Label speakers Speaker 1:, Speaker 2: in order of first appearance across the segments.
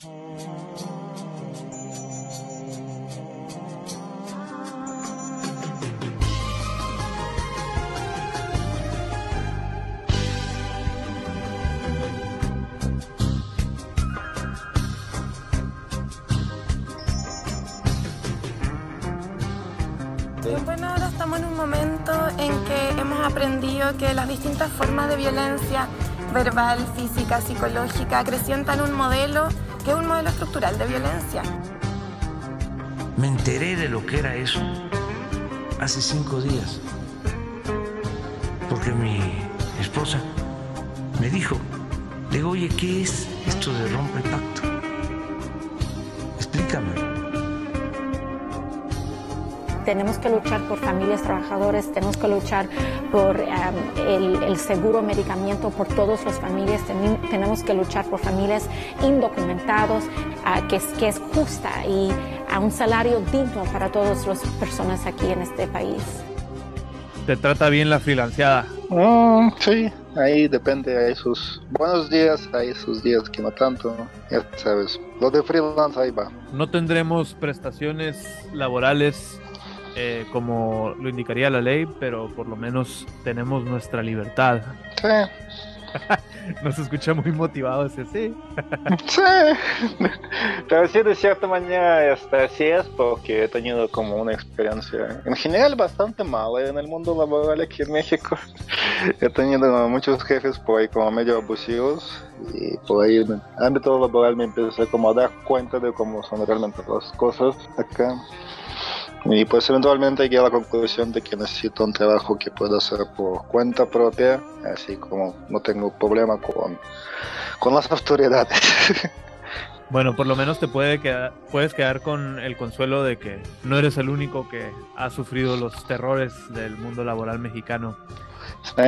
Speaker 1: Bueno, ahora estamos en un momento en que hemos aprendido que las distintas formas de violencia verbal, física, psicológica acrecientan un modelo es un modelo estructural de violencia.
Speaker 2: Me enteré de lo que era eso hace cinco días, porque mi esposa me dijo, digo, oye, ¿qué es esto de rompe pacto?
Speaker 3: Tenemos que luchar por familias trabajadoras, tenemos que luchar por um, el, seguro medicamento por todas las familias, tenemos que luchar por familias indocumentados, uh, que, es, que es justa y a un salario digno para todas las personas aquí en este país.
Speaker 4: ¿Te trata bien la freelanceada?
Speaker 5: Mm, sí, ahí depende, hay sus buenos días, hay sus días que no tanto, ya sabes, lo de freelance ahí va.
Speaker 4: No tendremos prestaciones laborales eh, como lo indicaría la ley, pero por lo menos tenemos nuestra libertad.
Speaker 5: Sí.
Speaker 4: Nos escucha muy motivado ese sí.
Speaker 5: sí. Pero sí, de cierta manera, hasta así es porque he tenido como una experiencia en general bastante mala en el mundo laboral aquí en México. he tenido muchos jefes por ahí como medio abusivos y por ahí en el ámbito laboral me empecé como a dar cuenta de cómo son realmente las cosas acá. Y pues eventualmente llegué a la conclusión de que necesito un trabajo que pueda hacer por cuenta propia, así como no tengo problema con, con las autoridades.
Speaker 4: Bueno, por lo menos te puede quedar, puedes quedar con el consuelo de que no eres el único que ha sufrido los terrores del mundo laboral mexicano.
Speaker 5: Sí.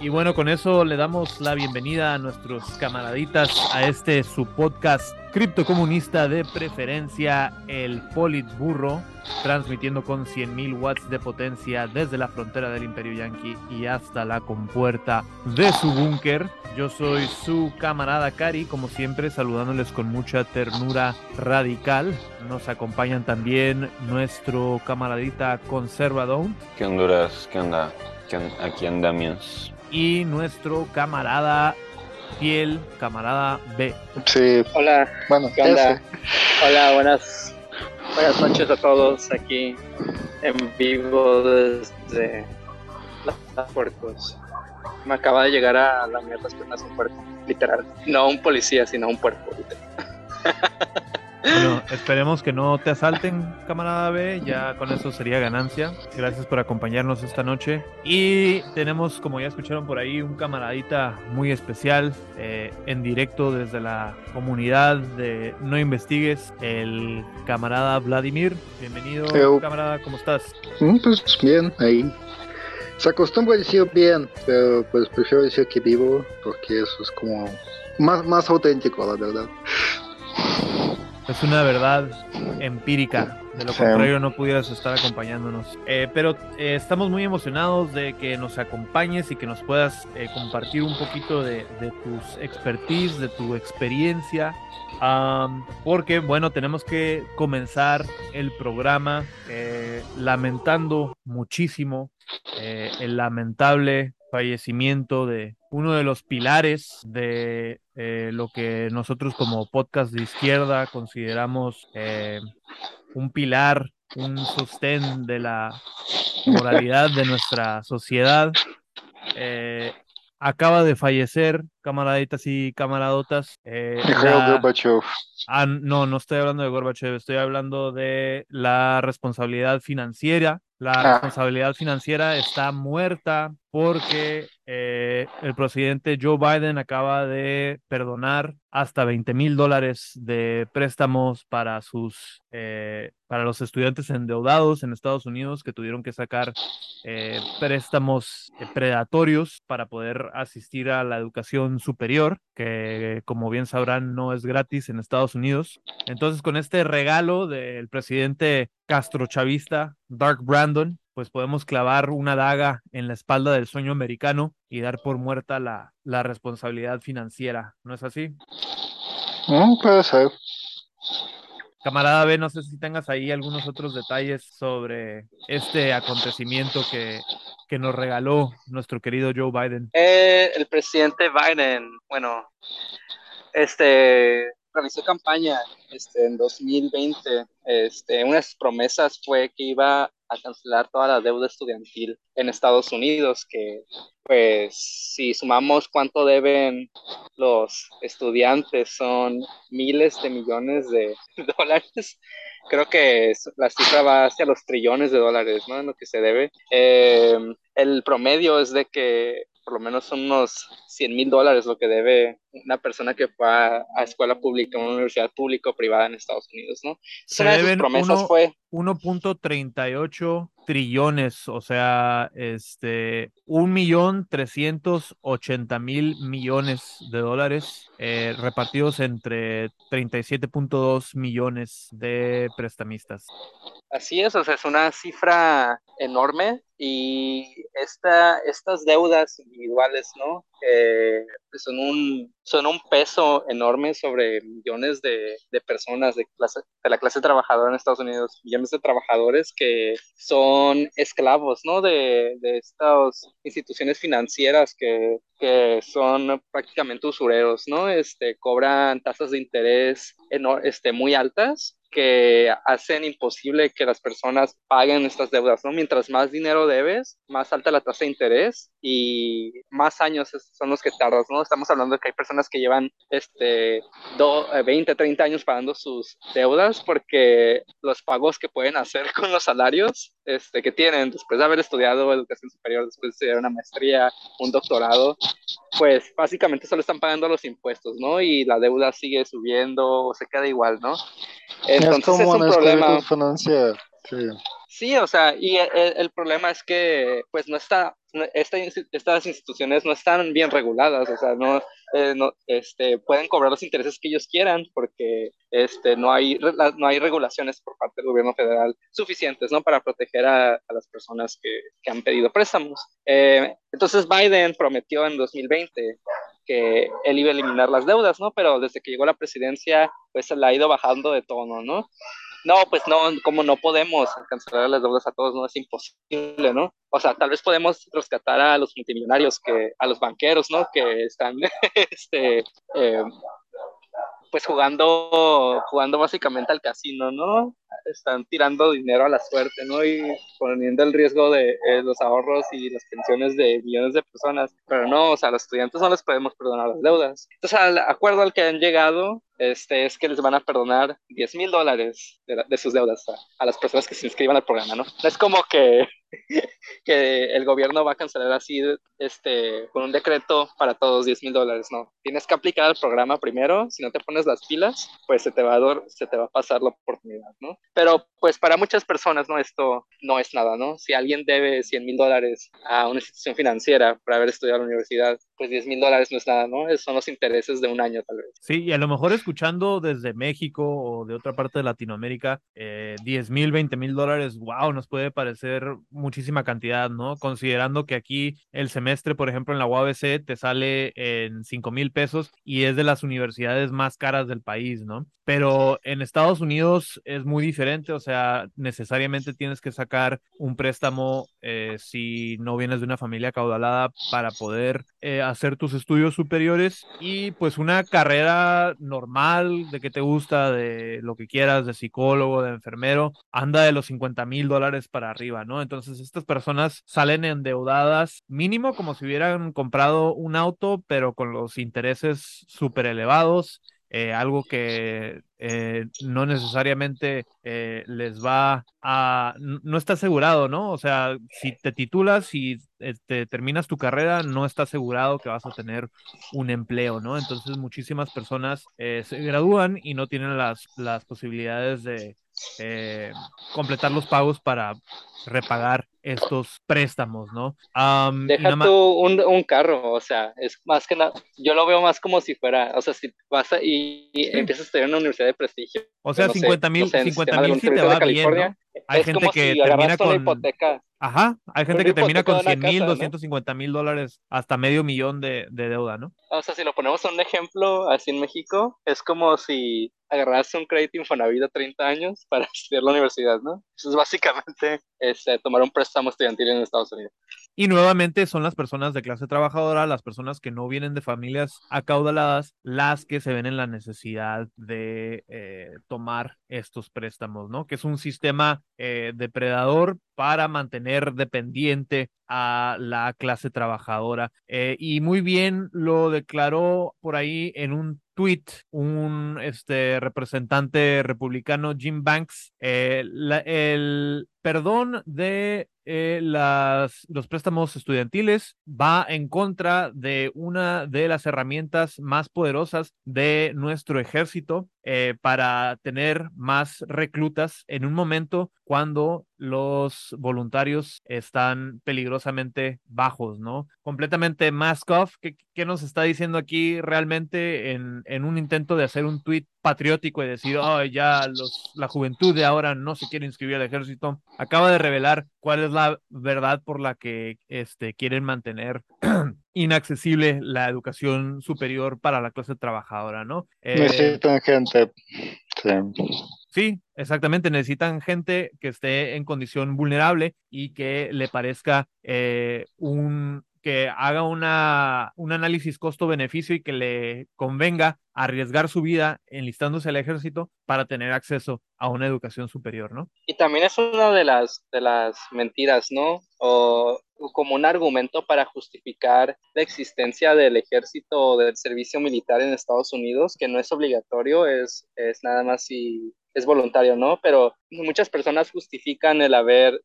Speaker 4: Y bueno, con eso le damos la bienvenida a nuestros camaraditas a este su podcast criptocomunista de preferencia, el Politburro, transmitiendo con 100.000 watts de potencia desde la frontera del Imperio Yankee y hasta la compuerta de su búnker. Yo soy su camarada Cari, como siempre, saludándoles con mucha ternura radical. Nos acompañan también nuestro camaradita Conservador.
Speaker 6: ¿Qué Honduras? ¿Qué onda? Aquí andamos
Speaker 4: y nuestro camarada fiel, camarada B.
Speaker 5: Sí.
Speaker 7: Hola.
Speaker 5: Bueno,
Speaker 7: ¿qué onda? Hola, buenas, buenas noches a todos aquí en vivo desde las puertos. Me acaba de llegar a la mierda es un puerto, literal. No un policía, sino un puerto,
Speaker 4: Bueno, esperemos que no te asalten, camarada B. Ya con eso sería ganancia. Gracias por acompañarnos esta noche. Y tenemos, como ya escucharon por ahí, un camaradita muy especial eh, en directo desde la comunidad de No Investigues, el camarada Vladimir. Bienvenido, camarada, ¿cómo estás?
Speaker 5: Mm, pues bien, ahí. Se acostumbra a decir bien, pero pues prefiero decir que vivo porque eso es como más, más auténtico, la verdad.
Speaker 4: Es una verdad empírica. De lo contrario, no pudieras estar acompañándonos. Eh, pero eh, estamos muy emocionados de que nos acompañes y que nos puedas eh, compartir un poquito de, tus expertise, de tu experiencia. porque, bueno, tenemos que comenzar el programa lamentando muchísimo el lamentable fallecimiento de uno de los pilares de eh, lo que nosotros como podcast de izquierda consideramos eh, un pilar, un sostén de la moralidad de nuestra sociedad. Eh, acaba de fallecer, camaraditas y camaradotas. Ah, no, no estoy hablando de Gorbachev, estoy hablando de la responsabilidad financiera. La ah. responsabilidad financiera está muerta porque eh, el presidente Joe Biden acaba de perdonar hasta 20 mil dólares de préstamos para sus eh, para los estudiantes endeudados en Estados Unidos que tuvieron que sacar eh, préstamos predatorios para poder asistir a la educación superior, que como bien sabrán no es gratis en Estados Unidos. Entonces con este regalo del presidente Castro Chavista, Dark Brandon, pues podemos clavar una daga en la espalda del sueño americano y dar por muerta la, la responsabilidad financiera. ¿No es así?
Speaker 5: Mm, puede ser.
Speaker 4: Camarada B, no sé si tengas ahí algunos otros detalles sobre este acontecimiento que, que nos regaló nuestro querido Joe Biden.
Speaker 7: Eh, el presidente Biden, bueno, este realizó campaña este, en 2020. Este, unas promesas fue que iba a cancelar toda la deuda estudiantil en Estados Unidos, que pues si sumamos cuánto deben los estudiantes son miles de millones de dólares. Creo que la cifra va hacia los trillones de dólares, ¿no? En lo que se debe. Eh, el promedio es de que por lo menos son unos 100 mil dólares lo que debe una persona que fue a, escuela pública, una universidad pública o privada en Estados Unidos, ¿no?
Speaker 4: Se una de promesas fue 1.38 trillones, o sea, este, un millón trescientos ochenta mil millones de dólares eh, repartidos entre 37.2 millones de prestamistas.
Speaker 7: Así es, o sea, es una cifra enorme y esta, estas deudas individuales, ¿no? Eh, son, un, son un peso enorme sobre millones de, de personas de, clase, de la clase trabajadora en Estados Unidos, millones de trabajadores que son esclavos, ¿no? De, de estas instituciones financieras que, que son prácticamente usureros, ¿no? Este, cobran tasas de interés este, muy altas que hacen imposible que las personas paguen estas deudas, ¿no? Mientras más dinero debes, más alta la tasa de interés y más años son los que tardas, ¿no? Estamos hablando de que hay personas que llevan este, 20, 30 eh, años pagando sus deudas porque los pagos que pueden hacer con los salarios este, que tienen después de haber estudiado educación superior, después de estudiar una maestría, un doctorado, pues básicamente solo están pagando los impuestos, ¿no? Y la deuda sigue subiendo o se queda igual, ¿no?
Speaker 5: Entonces es, un problema.
Speaker 7: Sí. o sea, y el, problema es que pues no está, estas instituciones no están bien reguladas, o sea, no, eh, no este, pueden cobrar los intereses que ellos quieran porque este, no, hay, no hay regulaciones por parte del gobierno federal suficientes, ¿no? Para proteger a, las personas que, que, han pedido préstamos. Eh, entonces Biden prometió en 2020 que él iba a eliminar las deudas, ¿no? Pero desde que llegó a la presidencia, pues se la ha ido bajando de tono, ¿no? No, pues no, como no podemos cancelar las deudas a todos, no es imposible, ¿no? O sea, tal vez podemos rescatar a los multimillonarios, que, a los banqueros, ¿no? Que están, este, eh, pues jugando, jugando básicamente al casino, ¿no? Están tirando dinero a la suerte, ¿no? Y poniendo el riesgo de eh, los ahorros y las pensiones de millones de personas. Pero no, o sea, a los estudiantes no les podemos perdonar las deudas. Entonces, al acuerdo al que han llegado, este, es que les van a perdonar 10 mil dólares de, sus deudas a, las personas que se inscriban al programa, ¿no? No es como que, que el gobierno va a cancelar así, este, con un decreto para todos 10 mil dólares, no. Tienes que aplicar al programa primero, si no te pones las pilas, pues se te va a, se te va a pasar la oportunidad, ¿no? Pero pues para muchas personas, ¿no? Esto no es nada, ¿no? Si alguien debe 100 mil dólares a una institución financiera por haber estudiado en la universidad, pues 10 mil dólares no es nada, ¿no? Son los intereses de un año tal vez.
Speaker 4: Sí, y a lo mejor escuchando desde México o de otra parte de Latinoamérica, eh, 10 mil, 20 mil dólares, wow, nos puede parecer muchísima cantidad, ¿no? Considerando que aquí el semestre, por ejemplo, en la UABC te sale en 5 mil pesos y es de las universidades más caras del país, ¿no? Pero en Estados Unidos es muy diferente, o sea, necesariamente tienes que sacar un préstamo eh, si no vienes de una familia caudalada para poder eh, hacer tus estudios superiores y pues una carrera normal de que te gusta, de lo que quieras, de psicólogo, de enfermero, anda de los 50 mil dólares para arriba, ¿no? Entonces estas personas salen endeudadas mínimo como si hubieran comprado un auto, pero con los intereses súper elevados eh, algo que eh, no necesariamente eh, les va a, no está asegurado, ¿no? O sea, si te titulas y te terminas tu carrera, no está asegurado que vas a tener un empleo, ¿no? Entonces muchísimas personas se gradúan y no tienen las, las posibilidades de completar los pagos para repagar estos préstamos, ¿no?
Speaker 7: Deja tú un, carro, o sea, es más que nada, yo lo veo más como si fuera, o sea, si vas y, empiezas a estudiar en una universidad de prestigio.
Speaker 4: O sea, 50 mil, 50 mil si te va bien, Hay
Speaker 7: es
Speaker 4: gente
Speaker 7: como
Speaker 4: que
Speaker 7: si
Speaker 4: termina con.
Speaker 7: hipoteca.
Speaker 4: Ajá, hay gente que termina con
Speaker 7: de una
Speaker 4: 100 mil,
Speaker 7: casa, ¿no?
Speaker 4: 250 mil dólares, hasta medio millón de, de deuda, ¿no?
Speaker 7: O sea, si lo ponemos en un ejemplo así en México, es como si agarraste un crédito Infonavit a 30 años para estudiar la universidad, ¿no? Eso es básicamente este, tomar un préstamo estudiantil en Estados Unidos.
Speaker 4: Y nuevamente son las personas de clase trabajadora, las personas que no vienen de familias acaudaladas, las que se ven en la necesidad de eh, tomar estos préstamos, ¿no? Que es un sistema eh, depredador para mantener dependiente a la clase trabajadora. Eh, y muy bien lo declaró por ahí en un tweet un este, representante republicano, Jim Banks, eh, el perdón de las, los préstamos estudiantiles va en contra de una de las herramientas más poderosas de nuestro ejército para tener más reclutas en un momento cuando los voluntarios están peligrosamente bajos, ¿no? Completamente mask off. ¿Qué, qué nos está diciendo aquí realmente en, en, un intento de hacer un tweet patriótico y decir, oh, ya los, la juventud de ahora no se quiere inscribir al ejército? Acaba de revelar cuál es la verdad por la que este, quieren mantener inaccesible la educación superior para la clase trabajadora, ¿no?
Speaker 5: Eh, Necesitan gente. Sí.
Speaker 4: Exactamente. Necesitan gente que esté en condición vulnerable y que le parezca eh, un que haga una, un análisis costo-beneficio y que le convenga arriesgar su vida enlistándose al ejército para tener acceso a una educación superior, ¿no?
Speaker 7: Y también es una de las, de las mentiras, ¿no? O como un argumento para justificar la existencia del ejército o del servicio militar en Estados Unidos, que no es obligatorio, es, es nada más si es voluntario, ¿no? Pero muchas personas justifican el haber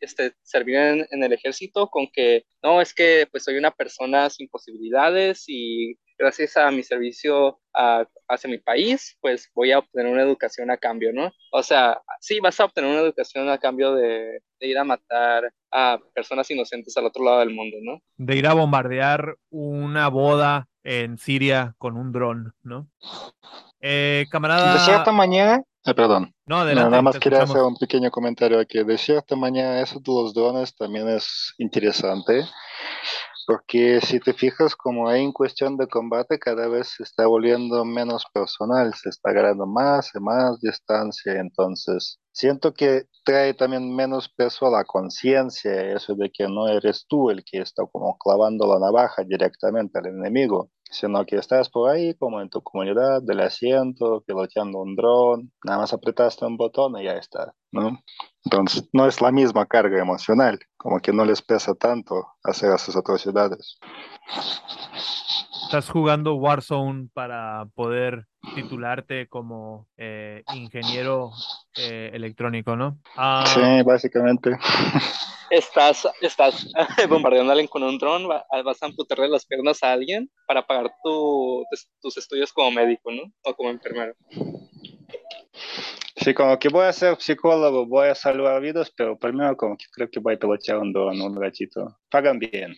Speaker 7: este, servido en, en, el ejército con que, no, es que pues soy una persona sin posibilidades y gracias a mi servicio a, hacia mi país, pues voy a obtener una educación a cambio, ¿no? O sea, sí, vas a obtener una educación a cambio de, de ir a matar a personas inocentes al otro lado del mundo, ¿no?
Speaker 4: De ir a bombardear una boda en Siria con un dron, ¿no? Eh, camarada.
Speaker 5: De cierta manera, eh, perdón.
Speaker 4: No, adelante,
Speaker 5: Nada más quería hacer un pequeño comentario aquí. De cierta manera, eso de los drones también es interesante, porque si te fijas, como hay en cuestión de combate, cada vez se está volviendo menos personal, se está ganando más y más distancia, entonces siento que trae también menos peso a la conciencia, eso de que no eres tú el que está como clavando la navaja directamente al enemigo, sino que estás por ahí como en tu comunidad del asiento, piloteando un dron, nada más apretaste un botón y ya está, ¿no? Entonces no es la misma carga emocional, como que no les pesa tanto hacer esas atrocidades.
Speaker 4: Estás jugando Warzone para poder titularte como eh, ingeniero eh, electrónico, ¿no?
Speaker 5: Ah, sí, básicamente.
Speaker 7: Estás, estás bombardeando a alguien con un dron, vas a amputarle las piernas a alguien para pagar tu, tus estudios como médico, ¿no? O como enfermero.
Speaker 5: Sí, como que voy a ser psicólogo, voy a salvar vidas, pero primero como que creo que voy a pilotear un dron un ratito. Pagan bien.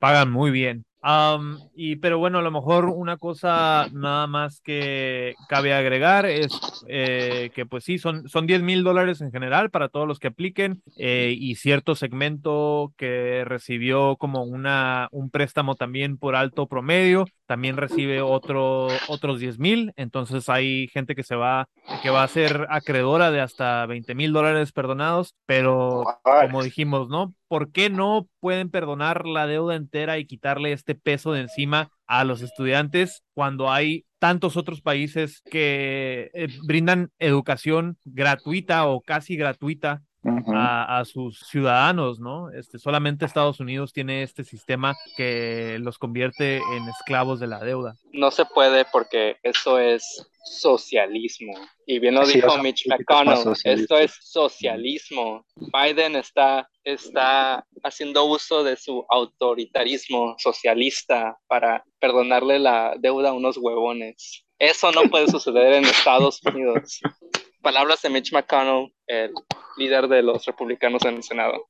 Speaker 4: Pagan muy bien. Um, y pero bueno, a lo mejor una cosa nada más que cabe agregar es eh, que pues sí, son, son 10 mil dólares en general para todos los que apliquen eh, y cierto segmento que recibió como una, un préstamo también por alto promedio, también recibe otro, otros 10 mil, entonces hay gente que se va, que va a ser acreedora de hasta 20 mil dólares perdonados, pero como dijimos, ¿no? ¿Por qué no pueden perdonar la deuda entera y quitarle este peso de encima a los estudiantes cuando hay tantos otros países que eh, brindan educación gratuita o casi gratuita Uh -huh. a, a, sus ciudadanos, ¿no? Este, solamente Estados Unidos tiene este sistema que los convierte en esclavos de la deuda.
Speaker 7: No se puede porque eso es socialismo. Y bien lo sí, dijo Mitch McConnell, esto es socialismo. Biden está, está haciendo uso de su autoritarismo socialista para perdonarle la deuda a unos huevones. Eso no puede suceder en Estados Unidos. Palabras de Mitch McConnell, el líder de los republicanos en el Senado.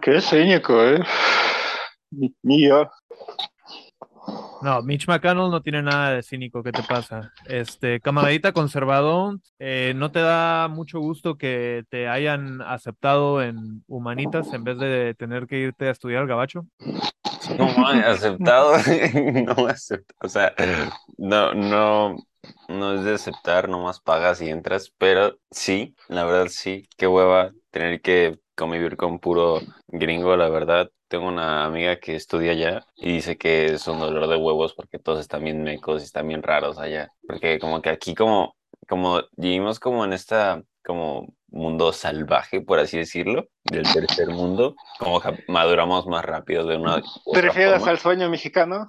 Speaker 5: Qué cínico, ¿eh? Yo.
Speaker 4: No, Mitch McConnell no tiene nada de cínico, ¿qué te pasa? Este, camaradita conservador, eh, ¿no te da mucho gusto que te hayan aceptado en Humanitas en vez de tener que irte a estudiar al gabacho?
Speaker 6: No, aceptado, no aceptado, o sea, no, no, no es de aceptar, nomás pagas y entras, pero sí, la verdad sí, qué hueva tener que convivir con puro gringo, la verdad. Tengo una amiga que estudia allá y dice que es un dolor de huevos porque todos están bien mecos y están bien raros allá. Porque como que aquí como, como vivimos como en esta como mundo salvaje, por así decirlo, del tercer mundo, como maduramos más rápido de una...
Speaker 5: ¿Te refieres al sueño mexicano?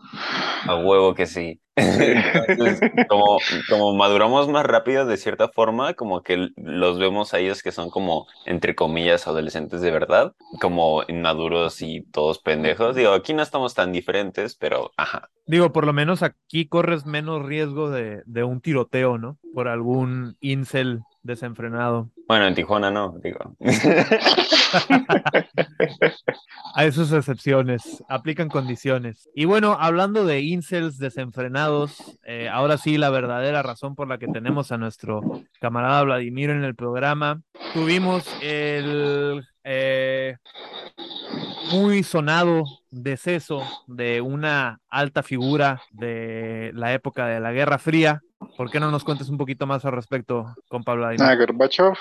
Speaker 6: A huevo que sí. Entonces, como, como maduramos más rápido de cierta forma, como que los vemos a ellos que son como, entre comillas, adolescentes de verdad, como inmaduros y todos pendejos. Digo, aquí no estamos tan diferentes, pero ajá.
Speaker 4: Digo, por lo menos aquí corres menos riesgo de, de un tiroteo, ¿no? Por algún incel desenfrenado.
Speaker 6: Bueno, en Tijuana no, digo.
Speaker 4: Hay sus excepciones, aplican condiciones. Y bueno, hablando de incels desenfrenados, eh, ahora sí la verdadera razón por la que tenemos a nuestro camarada Vladimir en el programa. Tuvimos el eh, muy sonado deceso de una alta figura de la época de la Guerra Fría. ¿Por qué no nos cuentes un poquito más al respecto, con Pablo
Speaker 5: Ah, Gorbachev.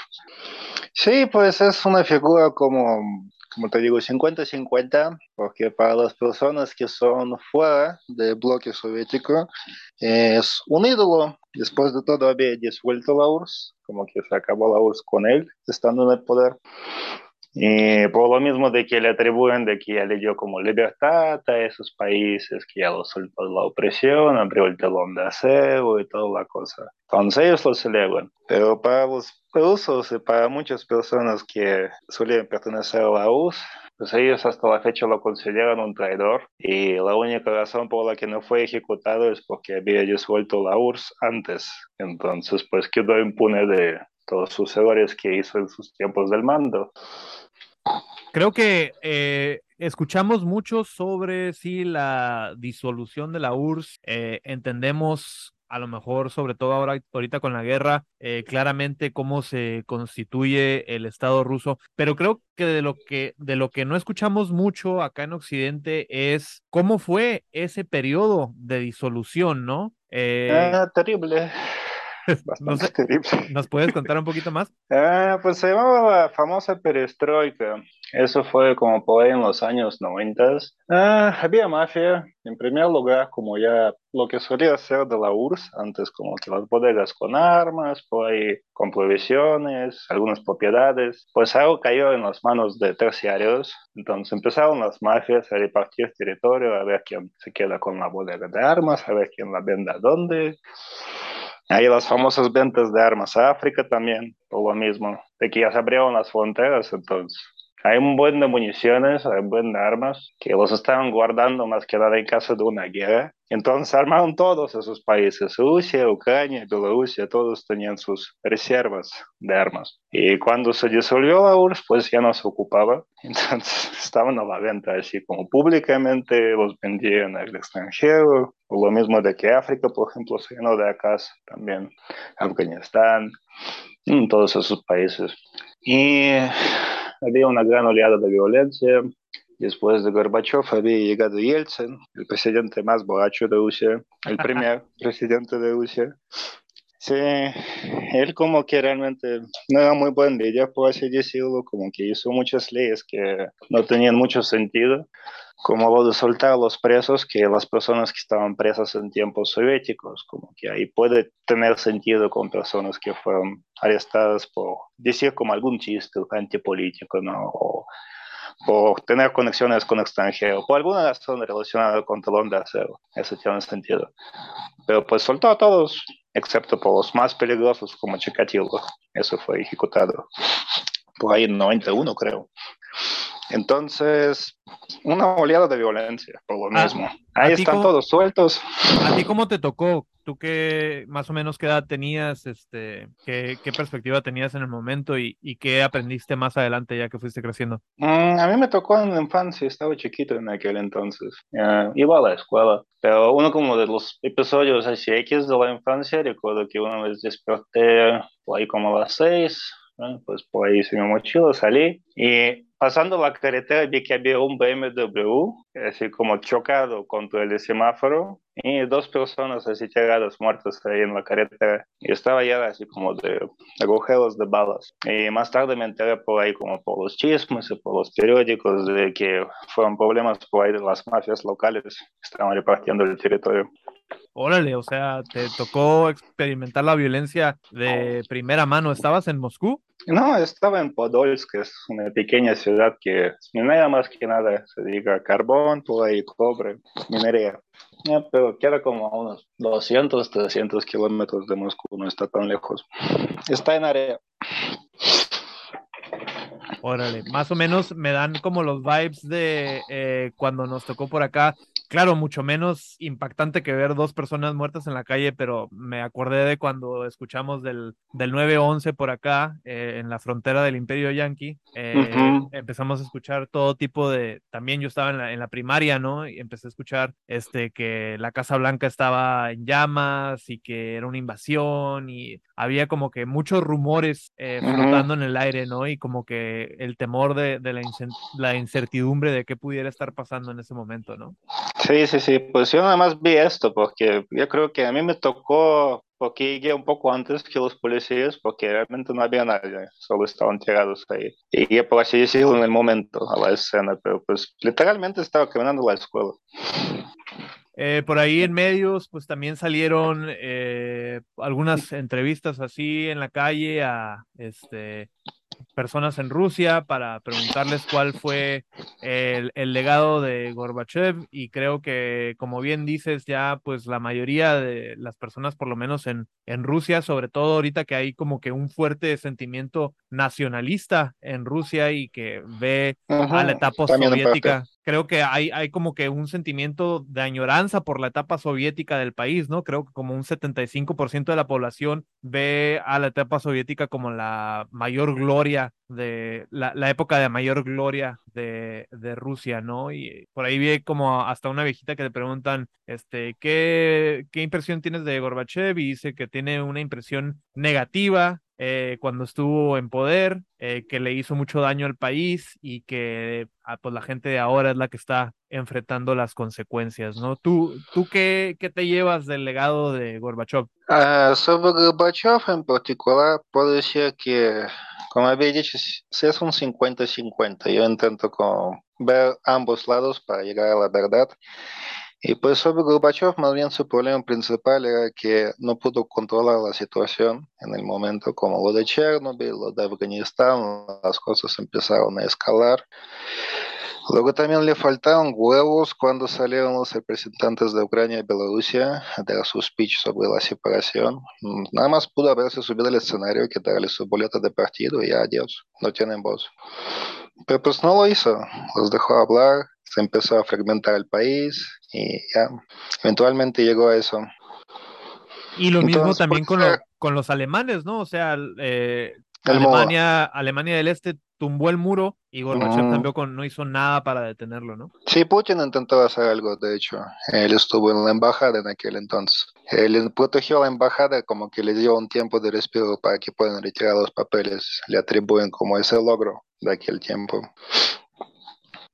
Speaker 5: Sí, pues es una figura como, como te digo, 50-50, porque para las personas que son fuera del bloque soviético es un ídolo. Después de todo había disuelto la URSS, como que se acabó la URSS con él, estando en el poder. Y por lo mismo de que le atribuyen de que ya le dio como libertad a esos países, que ya los soltó la opresión, abrió el telón de acero y toda la cosa. Entonces ellos lo celebran. Pero para los rusos y para muchas personas que solían pertenecer a la URSS, pues ellos hasta la fecha lo consideran un traidor y la única razón por la que no fue ejecutado es porque había disuelto la URSS antes. Entonces pues quedó impune de todos sus errores que hizo en sus tiempos del mando.
Speaker 4: Creo que eh, escuchamos mucho sobre si la disolución de la URSS, eh, entendemos a lo mejor, sobre todo ahora, ahorita con la guerra, eh, claramente cómo se constituye el Estado ruso, pero creo que de lo que de lo que no escuchamos mucho acá en Occidente es cómo fue ese periodo de disolución, ¿no?
Speaker 5: ah, terrible.
Speaker 4: No sé, ¿Nos puedes contar un poquito más?
Speaker 5: Ah, pues se llamaba la famosa perestroika. Eso fue como por ahí en los años 90. Ah, había mafia, en primer lugar, como ya lo que solía ser de la URSS, antes como que las bodegas con armas, por ahí con provisiones, algunas propiedades, pues algo cayó en las manos de terciarios. Entonces empezaron las mafias a repartir territorio, a ver quién se queda con la bodega de armas, a ver quién la vende a dónde. Hay las famosas ventas de armas. A África también, por lo mismo, de que ya se abrieron las fronteras, entonces hay un buen de municiones, hay un buen de armas, que los estaban guardando más que nada en caso de una guerra. Entonces armaron todos esos países, Rusia, Ucrania, Bielorrusia, todos tenían sus reservas de armas. Y cuando se disolvió la URSS, pues ya no se ocupaba, entonces estaban a la venta, así como públicamente los vendían al extranjero, lo mismo de que África, por ejemplo, se llenó de acá también, Afganistán, todos esos países. Y había una gran oleada de violencia. Después de Gorbachev había llegado Yeltsin, el presidente más borracho de Rusia, el primer presidente de Rusia. Sí, él como que realmente no era muy buen líder, por así decirlo, como que hizo muchas leyes que no tenían mucho sentido, como lo de soltar a los presos, que las personas que estaban presas en tiempos soviéticos, como que ahí puede tener sentido con personas que fueron arrestadas por decir como algún chiste antipolítico, ¿no? O por tener conexiones con extranjeros, por alguna razón relacionada con telón de acero, eso tiene sentido. Pero pues soltó a todos, excepto por los más peligrosos como Chikatilo. Eso fue ejecutado por ahí en 91, creo. Entonces, una oleada de violencia, por lo ah, mismo. Ahí están todos sueltos.
Speaker 4: ¿A ti cómo te tocó? ¿Tú qué más o menos qué edad tenías? Este, qué, qué perspectiva tenías en el momento y, y, qué aprendiste más adelante ya que fuiste creciendo?
Speaker 5: Mm, a mí me tocó en la infancia, estaba chiquito en aquel entonces. iba a la escuela, pero uno como de los episodios así X de la infancia, recuerdo que una vez desperté ahí como a las seis, pues por ahí hice mi mochila, salí y pasando la carretera vi que había un BMW así como chocado contra el semáforo y dos personas así tiradas muertas ahí en la carretera y estaba ya así como de agujeros de balas. Y más tarde me enteré por ahí como por los chismes y por los periódicos de que fueron problemas por ahí de las mafias locales que estaban repartiendo el territorio
Speaker 4: Órale, o sea, te tocó experimentar la violencia de primera mano. ¿Estabas en Moscú?
Speaker 5: No, estaba en Podolsk, que es una pequeña ciudad que minera más que nada, se diga carbón, todo y cobre, minería. pero queda como a unos 200, 300 kilómetros de Moscú, no está tan lejos. Está en área.
Speaker 4: Órale, más o menos me dan como los vibes de eh, cuando nos tocó por acá claro, mucho menos impactante que ver dos personas muertas en la calle, pero me acordé de cuando escuchamos del, del 9-11 por acá, eh, en la frontera del Imperio Yankee. Eh, empezamos a escuchar todo tipo de. También yo estaba en la, en la, primaria, ¿no? Y empecé a escuchar este, que la Casa Blanca estaba en llamas y que era una invasión y había como que muchos rumores eh, flotando en el aire, ¿no? Y como que el temor de, de la, la incertidumbre de qué pudiera estar pasando en ese momento, ¿no?
Speaker 5: Sí, sí, sí, pues yo nada más vi esto porque yo creo que a mí me tocó porque llegué un poco antes que los policías porque realmente no había nadie, solo estaban tirados ahí. Y llegué, por así decirlo, en el momento a la escena, pero pues literalmente estaba caminando la escuela.
Speaker 4: Eh, por ahí en medios, pues también salieron eh, algunas entrevistas así en la calle a este personas en Rusia para preguntarles cuál fue el, legado de Gorbachev. Y creo que, como bien dices, ya pues la mayoría de las personas, por lo menos en, en Rusia, sobre todo ahorita que hay como que un fuerte sentimiento nacionalista en Rusia y que ve a la etapa soviética creo que hay, hay como que un sentimiento de añoranza por la etapa soviética del país, ¿no? Creo que como un 75% de la población ve a la etapa soviética como la mayor gloria de la, la época de mayor gloria de, de, Rusia, ¿no? Y por ahí vi como hasta una viejita que le preguntan, este, ¿qué, qué impresión tienes de Gorbachev? Y dice que tiene una impresión negativa, eh, cuando estuvo en poder, eh, que le hizo mucho daño al país y que ah, pues la gente de ahora es la que está enfrentando las consecuencias, ¿no? ¿Tú, tú qué, qué te llevas del legado de Gorbachev?
Speaker 5: Uh, sobre Gorbachev en particular, puedo decir que, como había dicho, es un 50-50. Yo intento con ver ambos lados para llegar a la verdad. Y pues sobre Gorbachev, más bien su problema principal era que no pudo controlar la situación en el momento, como lo de Chernobyl, lo de Afganistán, las cosas empezaron a escalar. Luego también le faltaron huevos cuando salieron los representantes de Ucrania y Bielorrusia de su speech sobre la separación. Nada más pudo haberse subido al escenario, quitarle su boleta de partido y adiós, no tienen voz. Pero pues no lo hizo, los dejó hablar, se empezó a fragmentar el país y ya, eventualmente llegó a eso.
Speaker 4: Y lo mismo también con, con, los alemanes, ¿no? O sea, eh, Alemania, Alemania del Este tumbó el muro y Gorbachev tampoco no hizo nada para detenerlo, ¿no?
Speaker 5: Sí, Putin intentó hacer algo, de hecho. Él estuvo en la embajada en aquel entonces. Él protegió la embajada como que le dio un tiempo de respiro para que puedan retirar los papeles. Le atribuyen como ese logro de aquel tiempo.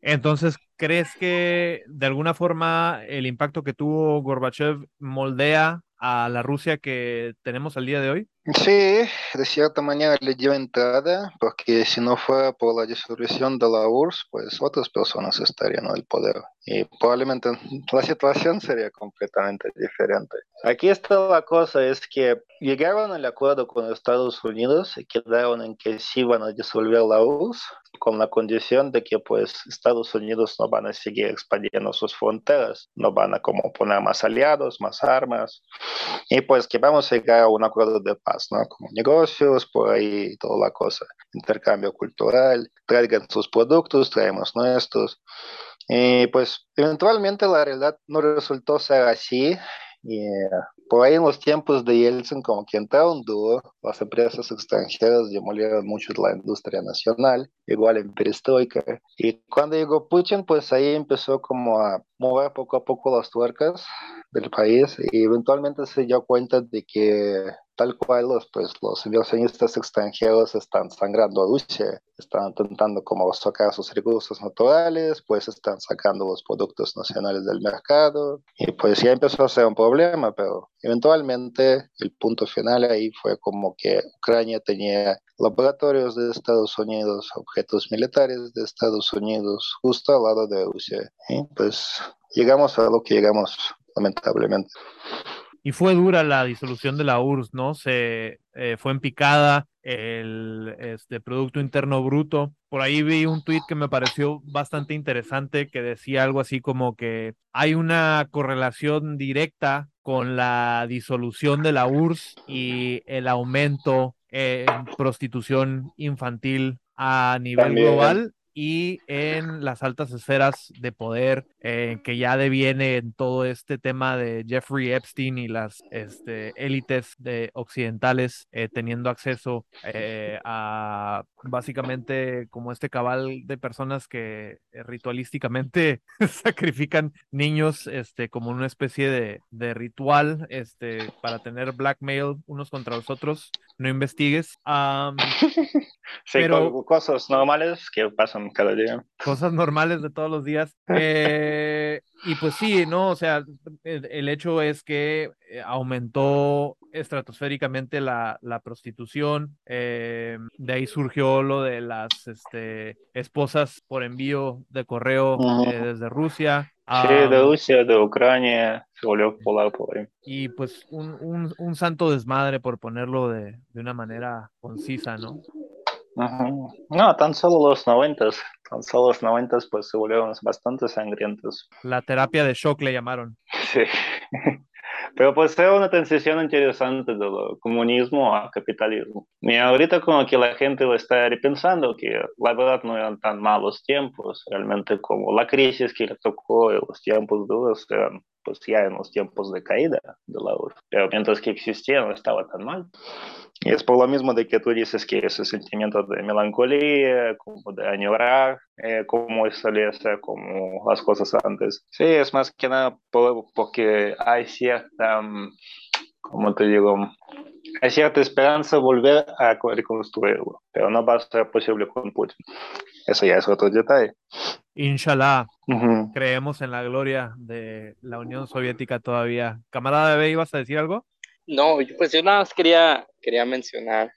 Speaker 4: Entonces, ¿crees que de alguna forma el impacto que tuvo Gorbachev moldea a la Rusia que tenemos al día de hoy?
Speaker 5: Sí, de cierta manera le dio entrada, porque si no fuera por la disolución de la URSS, pues otras personas estarían en el poder y probablemente la situación sería completamente diferente. Aquí está la cosa, es que llegaron al acuerdo con Estados Unidos y quedaron en que sí van a disolver la URSS con la condición de que pues Estados Unidos no van a seguir expandiendo sus fronteras, no van a como poner más aliados, más armas y pues que vamos a llegar a un acuerdo de paz, ¿no? Como negocios, por ahí toda la cosa, intercambio cultural, traigan sus productos, traemos nuestros. Y pues eventualmente la realidad no resultó ser así y por ahí en los tiempos de Yeltsin, como que entraron duro, las empresas extranjeras demolieron mucho la industria nacional, igual en perestroika. Y cuando llegó Putin, pues ahí empezó como a mover poco a poco las tuercas del país y eventualmente se dio cuenta de que tal cual los, pues, los inversionistas extranjeros están sangrando a Rusia, están intentando como sacar sus recursos naturales, pues están sacando los productos nacionales del mercado y pues ya empezó a ser un problema, pero eventualmente el punto final ahí fue como que Ucrania tenía laboratorios de Estados Unidos, objetos militares de Estados Unidos justo al lado de Rusia y pues llegamos a lo que llegamos lamentablemente.
Speaker 4: Y fue dura la disolución de la URSS, ¿no? Se eh, fue en picada el este, Producto Interno Bruto. Por ahí vi un tuit que me pareció bastante interesante que decía algo así como que hay una correlación directa con la disolución de la URSS y el aumento en prostitución infantil a nivel global y en las altas esferas de poder eh, que ya deviene en todo este tema de Jeffrey Epstein y las este, élites de occidentales eh, teniendo acceso eh, a básicamente como este cabal de personas que ritualísticamente sacrifican niños este, como una especie de, ritual este, para tener blackmail unos contra los otros. No investigues.
Speaker 5: Sí, pero, cosas normales que pasan cada día.
Speaker 4: Cosas normales de todos los días. Eh, y pues sí, ¿no? O sea, el, hecho es que eh, aumentó estratosféricamente la, la prostitución. Eh, de ahí surgió lo de las este, esposas por envío de correo desde Rusia.
Speaker 5: Sí, de Rusia, de Ucrania, se volvió popular por ahí.
Speaker 4: Y pues un, un, un santo desmadre, por ponerlo de, de una manera concisa, ¿no?
Speaker 5: No, tan solo los noventas, tan solo los noventas pues se volvieron bastante sangrientos.
Speaker 4: La terapia de shock le llamaron.
Speaker 5: Sí, pero pues era una transición interesante del comunismo a capitalismo. Y ahorita como que la gente lo está repensando, que la verdad no eran tan malos tiempos, realmente como la crisis que le tocó en los tiempos duros eran pues ya en los tiempos de caída de la URSS, pero mientras que existía no estaba tan mal. Y es por lo mismo de que tú dices que ese sentimiento de melancolía, como de añorar, eh, como solía ser como las cosas antes. Sí, es más que nada porque hay cierta, mm, como te digo, hay cierta esperanza de volver a reconstruirlo, pero no va a ser posible con Putin. Eso ya es otro detalle.
Speaker 4: Inshallah, creemos en la gloria de la Unión Soviética todavía. Camarada B, ¿ibas a decir algo?
Speaker 7: No, pues yo nada más quería, quería mencionar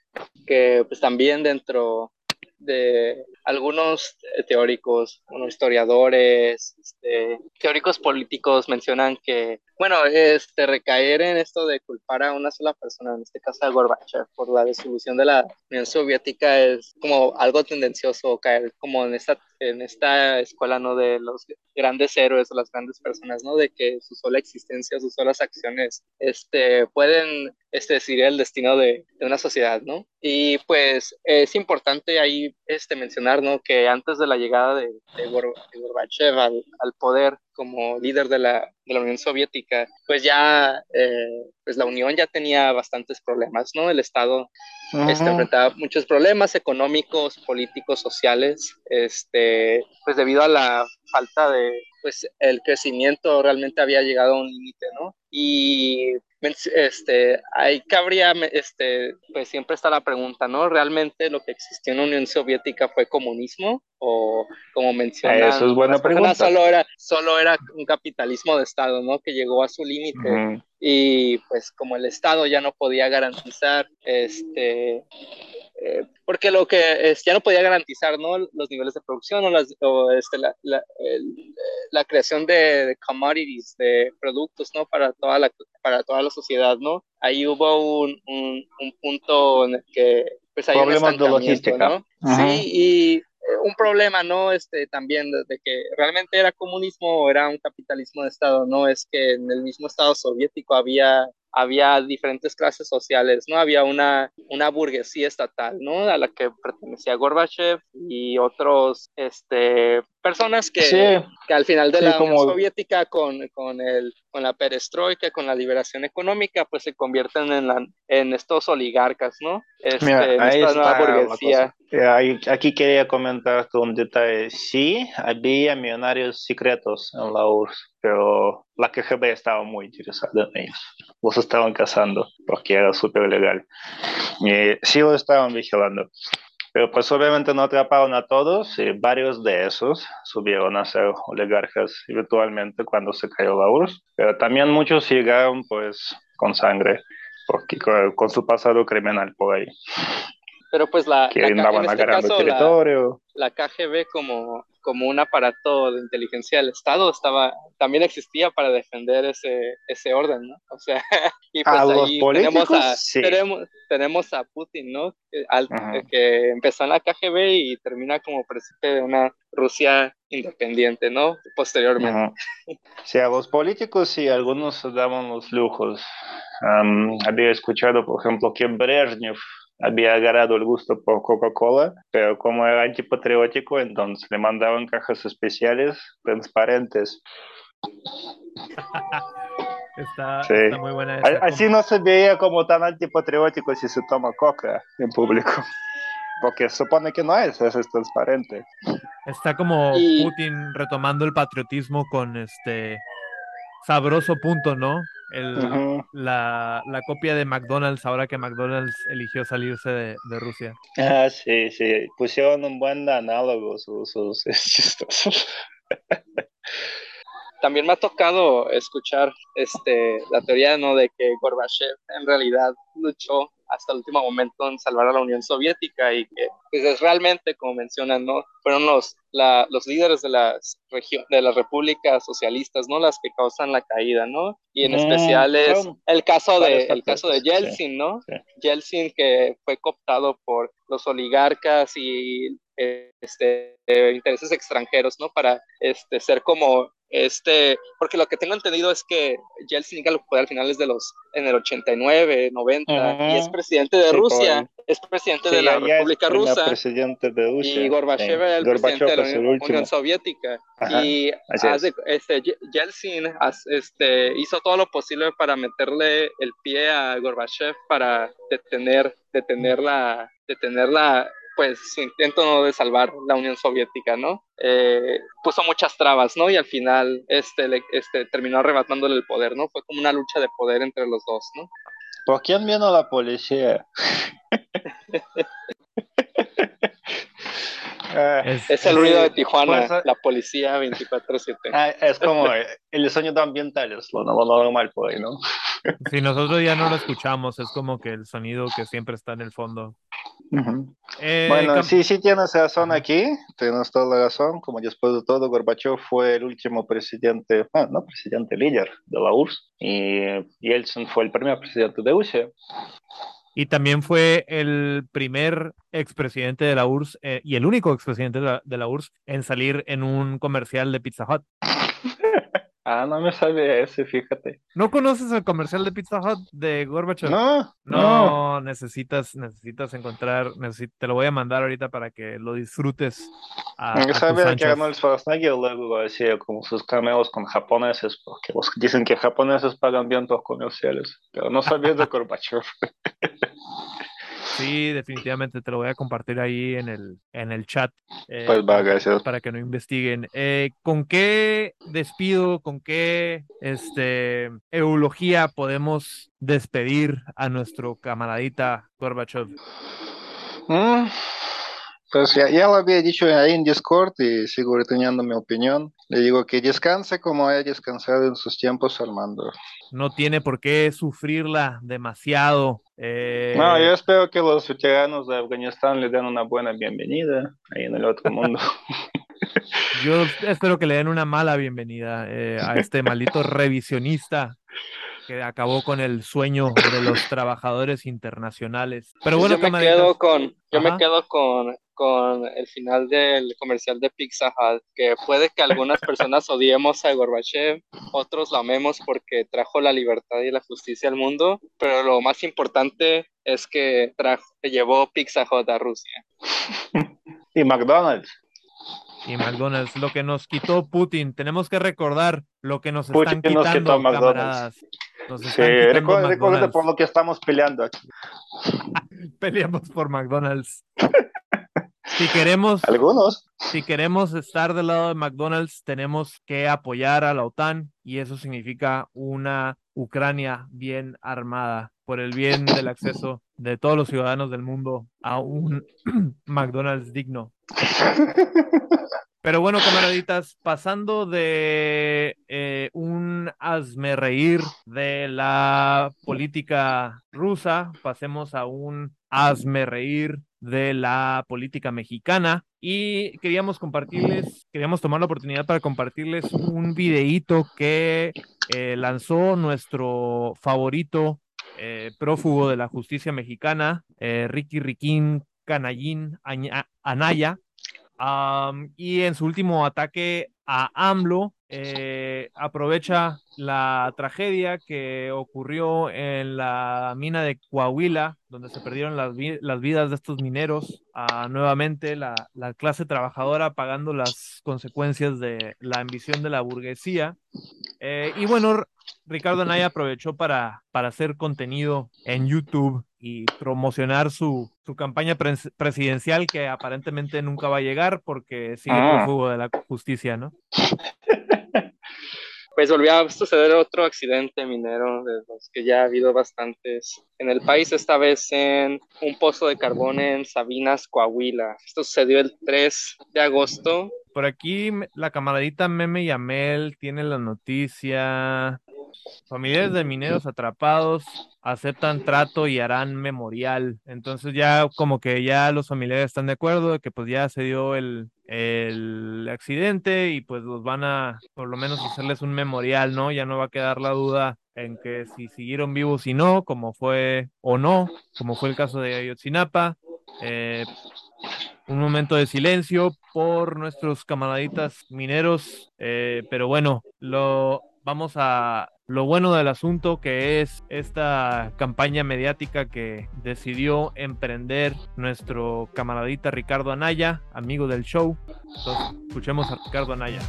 Speaker 7: que pues también dentro de algunos teóricos, bueno, historiadores, este, teóricos políticos mencionan que, bueno, este, recaer en esto de culpar a una sola persona, en este caso a Gorbachev, por la disolución de la Unión Soviética es como algo tendencioso, caer como en esta, en esta escuela, ¿no? De los grandes héroes o las grandes personas, ¿no? De que su sola existencia, sus solas acciones, este, pueden este, decidir el destino de, de una sociedad, ¿no? Y pues es importante ahí este, mencionar ¿no? que antes de la llegada de, de, Gorbachev al, al, poder como líder de la, de la Unión Soviética, pues ya eh, pues la Unión ya tenía bastantes problemas, ¿no? El Estado este, enfrentaba muchos problemas económicos, políticos, sociales, este, pues debido a la falta de, pues el crecimiento realmente había llegado a un límite, ¿no? Y este, ahí cabría, este, pues siempre está la pregunta, ¿no? ¿Realmente lo que existió en la Unión Soviética fue comunismo? O como mencionan,
Speaker 5: Eso es buena pregunta.
Speaker 7: Solo era, solo era un capitalismo de Estado, ¿no? Que llegó a su límite. Y pues como el Estado ya no podía garantizar este eh, porque lo que es, ya no podía garantizar ¿no? los niveles de producción o, las, o este, la, la, la, creación de, commodities, de productos ¿no? para, toda la, para toda la sociedad. ¿no? Ahí hubo un, un, un punto en el que pues, hay
Speaker 5: Problemas de logística.
Speaker 7: ¿no? Sí, y un problema, ¿no? Este, también de, que realmente era comunismo o era un capitalismo de Estado, ¿no? Es que en el mismo Estado soviético había había diferentes clases sociales, ¿no? Había una, una burguesía estatal, ¿no? A la que pertenecía Gorbachev y otros, este, personas que, que al final de la Unión Soviética con, con, el, con la perestroika, con la liberación económica, pues se convierten en, la, en estos oligarcas, ¿no?
Speaker 5: Este, ahí esta nueva burguesía. Eh, aquí quería comentar un detalle. Sí, había millonarios secretos en la URSS, pero la KGB estaba muy interesada en ellos. Los estaban cazando porque era súper legal. Y sí lo estaban vigilando. Pero pues obviamente no atraparon a todos y varios de esos subieron a ser oligarcas virtualmente cuando se cayó la URSS. Pero también muchos llegaron pues con sangre, porque con, su pasado criminal por ahí.
Speaker 7: Pero pues la,
Speaker 5: que andaban este agarrando territorio.
Speaker 7: la KGB como como un aparato de inteligencia del Estado estaba, también existía para defender ese, ese orden, ¿no? O sea, y pues ahí tenemos a, tenemos, tenemos, a Putin, ¿no? Al, que empezó en la KGB y termina como presidente de una Rusia independiente, ¿no? Posteriormente.
Speaker 5: Sí, a los políticos sí, algunos daban los lujos. había escuchado, por ejemplo, que Brezhnev había agarrado el gusto por Coca-Cola, pero como era antipatriótico, entonces le mandaban cajas especiales transparentes.
Speaker 4: está, muy buena.
Speaker 5: Así no se veía como tan antipatriótico si se toma coca en público. Porque supone que no es, es, transparente.
Speaker 4: Está como Putin retomando el patriotismo con este sabroso punto, ¿no? el, la, la, copia de McDonald's ahora que McDonald's eligió salirse de, de, Rusia.
Speaker 5: Ah, sí, sí, pusieron un buen análogo, sus, sus es chistoso.
Speaker 7: También me ha tocado escuchar este, la teoría ¿no? de que Gorbachev en realidad luchó hasta el último momento en salvar a la Unión Soviética y que pues, es realmente, como mencionan, ¿no? fueron los, la, los líderes de las, de las repúblicas socialistas, ¿no? Las que causan la caída, ¿no? Y en mm, especial es el caso de, el caso de Yeltsin, ¿no? Yeltsin que fue cooptado por los oligarcas y este, intereses extranjeros, ¿no? Para este, ser como este, porque lo que tengo entendido es que Yeltsin al poder al finales de los, en el 89, 90, y es presidente de Rusia, es presidente de la República Rusa,
Speaker 5: presidente de Rusia,
Speaker 7: y Gorbachev era el presidente de la Unión, Soviética, y este, Yeltsin este, hizo todo lo posible para meterle el pie a Gorbachev para detener, detener la, detener la, pues su intento de salvar la Unión Soviética, ¿no? Eh, puso muchas trabas, ¿no? Y al final este, este, terminó arrebatándole el poder, ¿no? Fue como una lucha de poder entre los dos, ¿no?
Speaker 5: ¿Por quién vino la policía?
Speaker 7: Ah, es, el ruido de Tijuana, pues, la policía 24-7.
Speaker 5: Ah, es como el sonido ambiental, es lo, normal por ahí, ¿no?
Speaker 4: Si nosotros ya no lo escuchamos, es como que el sonido que siempre está en el fondo.
Speaker 5: Eh, bueno, sí, sí tienes razón aquí, tienes toda la razón. Como después de todo, Gorbachev fue el último presidente, bueno, no presidente, líder de la URSS, y Yeltsin fue el primer presidente de Rusia.
Speaker 4: Y también fue el primer expresidente de la URSS eh, y el único expresidente de la, de la URSS en salir en un comercial de Pizza Hut.
Speaker 5: Ah, no me sabía ese, fíjate.
Speaker 4: ¿No conoces el comercial de Pizza Hut de Gorbachev?
Speaker 5: No,
Speaker 4: no, necesitas, necesitas encontrar, te lo voy a mandar ahorita para que lo disfrutes.
Speaker 5: A, a sabía que Arnold Schwarzenegger luego hacía como sus cameos con japoneses, porque dicen que japoneses pagan bien por comerciales, pero no sabía de Gorbachev.
Speaker 4: Sí, definitivamente te lo voy a compartir ahí en el, en el chat.
Speaker 5: Eh, pues va, gracias.
Speaker 4: Para que no investiguen. Eh, ¿Con qué despido, con qué este, eulogía podemos despedir a nuestro camaradita Gorbachev?
Speaker 5: Mm, pues ya, ya, lo había dicho ahí en Discord y sigo reteniendo mi opinión. Le digo que descanse como haya descansado en sus tiempos al mando.
Speaker 4: No tiene por qué sufrirla demasiado. Eh...
Speaker 5: No, yo espero que los veteranos de Afganistán le den una buena bienvenida ahí en el otro mundo.
Speaker 4: Yo espero que le den una mala bienvenida eh, a este maldito revisionista que acabó con el sueño de los trabajadores internacionales. Pero bueno,
Speaker 7: yo me quedo con, yo me quedo con con el final del comercial de Pizza Hut, que puede que algunas personas odiemos a Gorbachev, otros lo amemos porque trajo la libertad y la justicia al mundo, pero lo más importante es que trajo, llevó Pizza Hut a Rusia.
Speaker 5: y McDonald's.
Speaker 4: Y McDonald's, lo que nos quitó Putin, tenemos que recordar lo que nos están quitando, camaradas.
Speaker 5: sí, recuerden por lo que estamos peleando aquí.
Speaker 4: Peleamos por McDonald's. Si queremos,
Speaker 5: algunos,
Speaker 4: si queremos estar del lado de McDonald's, tenemos que apoyar a la OTAN y eso significa una Ucrania bien armada por el bien del acceso de todos los ciudadanos del mundo a un McDonald's digno. Pero bueno, camaraditas, pasando de eh, un hazme reír de la política rusa, pasemos a un hazme reír de la política mexicana. Y queríamos compartirles, queríamos tomar la oportunidad para compartirles un videíto que eh, lanzó nuestro favorito eh, prófugo de la justicia mexicana, Ricky Riquín Canallín Anaya, y en su último ataque a AMLO, eh, aprovecha la tragedia que ocurrió en la mina de Coahuila, donde se perdieron las, vidas de estos mineros, nuevamente la, clase trabajadora pagando las consecuencias de la ambición de la burguesía. Eh, y bueno, Ricardo Anaya aprovechó para, para hacer contenido en YouTube y promocionar su, su campaña presidencial que aparentemente nunca va a llegar porque sigue ah. fuego de la justicia, ¿no?
Speaker 7: Pues volvió a suceder otro accidente minero de los que ya ha habido bastantes en el país, esta vez en un pozo de carbón en Sabinas, Coahuila. Esto sucedió el 3 de agosto.
Speaker 4: Por aquí la camaradita Meme Yamel tiene la noticia. Familiares de mineros atrapados aceptan trato y harán memorial. Entonces ya como que ya los familiares están de acuerdo de que pues ya se dio el, el accidente y pues los van a por lo menos hacerles un memorial, ¿no? Ya no va a quedar la duda en que si siguieron vivos y no, como fue o no, como fue el caso de Ayotzinapa. Eh, un momento de silencio por nuestros camaraditas mineros, eh, pero bueno, lo vamos a lo bueno del asunto que es esta campaña mediática que decidió emprender nuestro camaradita Ricardo Anaya, amigo del show. Entonces, escuchemos a Ricardo Anaya.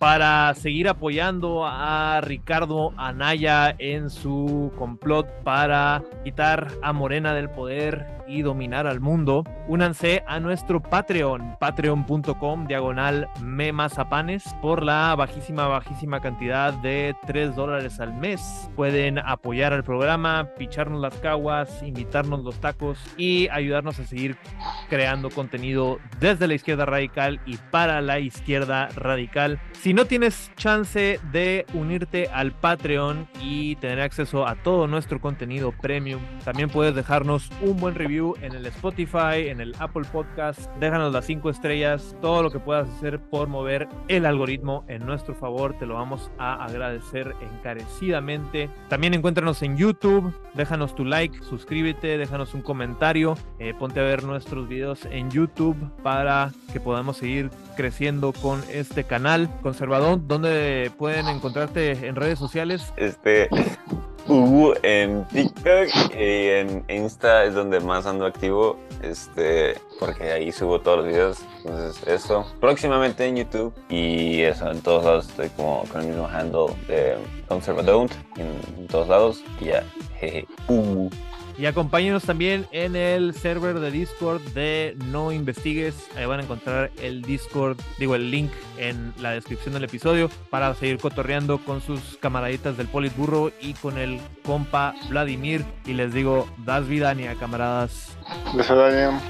Speaker 4: Para seguir apoyando a Ricardo Anaya en su complot para quitar a Morena del poder y dominar al mundo, únanse a nuestro Patreon, patreon.com diagonal memazapanes por la bajísima, bajísima cantidad de 3 dólares al mes. Pueden apoyar al programa, picharnos las caguas, invitarnos los tacos y ayudarnos a seguir creando contenido desde la izquierda radical y para la izquierda radical. Si no tienes chance de unirte al Patreon y tener acceso a todo nuestro contenido premium, también puedes dejarnos un buen review en el Spotify, en el Apple Podcast. Déjanos las cinco estrellas, todo lo que puedas hacer por mover el algoritmo en nuestro favor. Te lo vamos a agradecer encarecidamente. También encuéntranos en YouTube, déjanos tu like, suscríbete, déjanos un comentario, eh, ponte a ver nuestros videos en YouTube para que podamos seguir creciendo con este canal. Conservador, ¿dónde pueden encontrarte en redes sociales?
Speaker 6: Este, En TikTok y en Insta es donde más ando activo, este, porque ahí subo todos los videos. Entonces, eso. Próximamente en YouTube y eso, en todos lados estoy como con el mismo handle de Conservadont en, todos lados. Y ya, jeje.
Speaker 4: Y acompáñenos también en el server de Discord de No Investigues. Ahí van a encontrar el Discord, digo el link en la descripción del episodio para seguir cotorreando con sus camaraditas del Politburro y con el compa Vladimir. Y les digo, das vidania, camaradas.
Speaker 5: Das vidania.